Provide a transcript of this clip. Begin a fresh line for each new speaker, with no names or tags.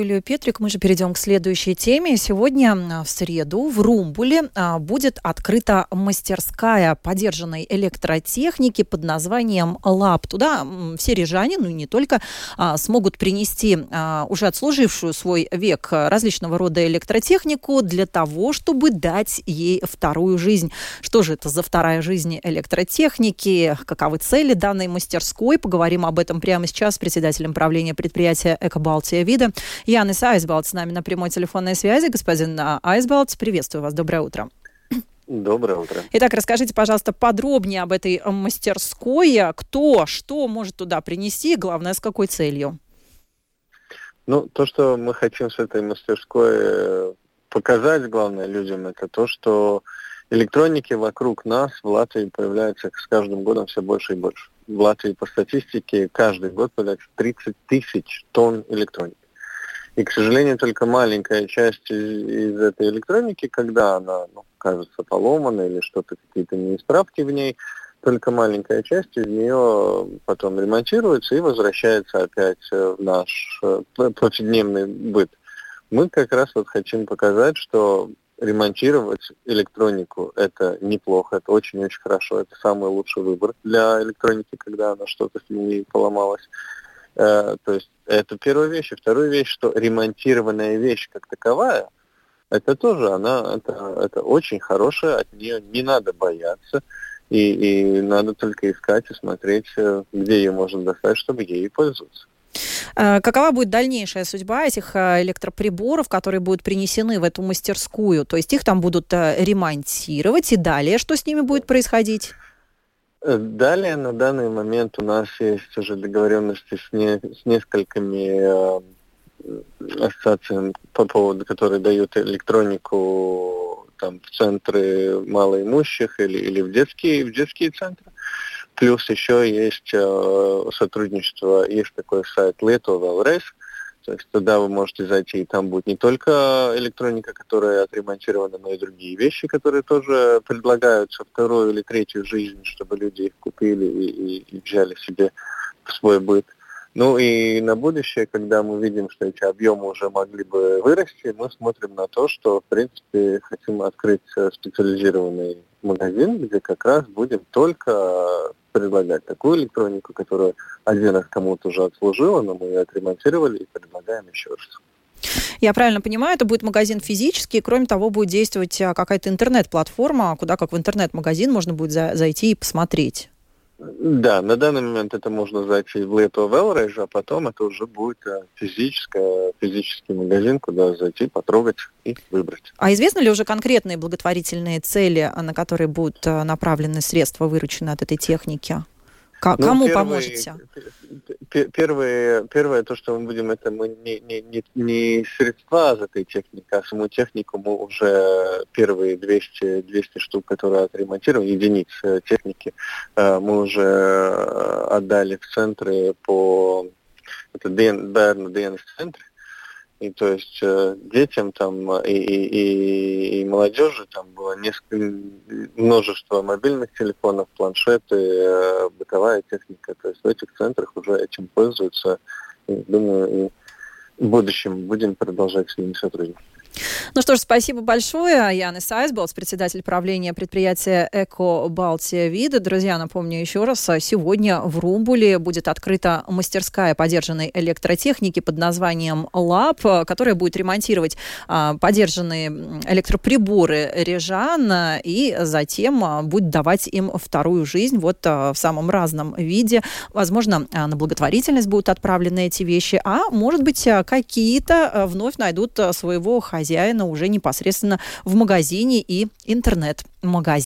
Юлию Петрик. Мы же перейдем к следующей теме. Сегодня в среду в Румбуле а, будет открыта мастерская подержанной электротехники под названием «Лаб». Туда все рижане, ну и не только, а, смогут принести а, уже отслужившую свой век различного рода электротехнику для того, чтобы дать ей вторую жизнь. Что же это за вторая жизнь электротехники? Каковы цели данной мастерской? Поговорим об этом прямо сейчас с председателем правления предприятия «Экобалтия Вида» Янис Айсбалт с нами на прямой телефонной связи. Господин Айсбалт, приветствую вас. Доброе утро.
Доброе утро.
Итак, расскажите, пожалуйста, подробнее об этой мастерской. Кто, что может туда принести, главное, с какой целью?
Ну, то, что мы хотим с этой мастерской э, показать, главное, людям, это то, что электроники вокруг нас в Латвии появляется с каждым годом все больше и больше. В Латвии по статистике каждый год появляется 30 тысяч тонн электроники. И, к сожалению, только маленькая часть из, из этой электроники, когда она ну, кажется поломана или что-то, какие-то неисправки в ней, только маленькая часть из нее потом ремонтируется и возвращается опять в наш э, повседневный быт. Мы как раз вот хотим показать, что ремонтировать электронику это неплохо, это очень-очень хорошо, это самый лучший выбор для электроники, когда она что-то с ней поломалась. Э, то есть это первая вещь. И вторая вещь, что ремонтированная вещь как таковая, это тоже она, это, это очень хорошая, от нее не надо бояться. И, и надо только искать и смотреть, э, где ее можно достать, чтобы ей пользоваться.
Э, какова будет дальнейшая судьба этих электроприборов, которые будут принесены в эту мастерскую? То есть их там будут ремонтировать, и далее что с ними будет происходить?
Э, далее на данный момент у нас есть уже договоренности с, не, с несколькими э, ассоциациями по поводу, которые дают электронику там, в центры малоимущих или, или в, детские, в детские центры. Плюс еще есть э, сотрудничество, есть такой сайт Лето Велрес, то есть туда вы можете зайти, и там будет не только электроника, которая отремонтирована, но и другие вещи, которые тоже предлагаются вторую или третью жизнь, чтобы люди их купили и, и, и взяли себе в свой быт. Ну и на будущее, когда мы видим, что эти объемы уже могли бы вырасти, мы смотрим на то, что, в принципе, хотим открыть специализированный магазин, где как раз будем только предлагать такую электронику, которая один раз кому-то уже отслужила, но мы ее отремонтировали и предлагаем еще раз.
Я правильно понимаю, это будет магазин физический, кроме того, будет действовать а, какая-то интернет-платформа, куда как в интернет-магазин можно будет за зайти и посмотреть.
Да, на данный момент это можно зайти в Лето Велрейдж, а потом это уже будет э, физическое, физический магазин, куда зайти, потрогать и выбрать.
А известны ли уже конкретные благотворительные цели, на которые будут э, направлены средства, вырученные от этой техники? К- ну, кому первый, поможете?
Первое, первое, то, что мы будем, это мы не, не, не, не средства за этой техники, а саму технику мы уже первые 200, 200 штук, которые отремонтировали, единиц техники, э, мы уже отдали в центры по это ДН, ДНС-центры, и то есть э, детям там и, и, и, и молодежи там было несколько, множество мобильных телефонов, планшеты, э, бытовая техника. То есть в этих центрах уже этим пользуются. И, думаю, и в будущем будем продолжать с ними сотрудничать.
Ну что ж, спасибо большое. Янис Айсболс, председатель правления предприятия «Эко Балтия Вида». Друзья, напомню еще раз, сегодня в Румбуле будет открыта мастерская подержанной электротехники под названием «Лаб», которая будет ремонтировать а, подержанные электроприборы режан и затем а, будет давать им вторую жизнь вот а, в самом разном виде. Возможно, а, на благотворительность будут отправлены эти вещи, а может быть, а, какие-то вновь найдут своего хозяина уже непосредственно в магазине и интернет-магазине.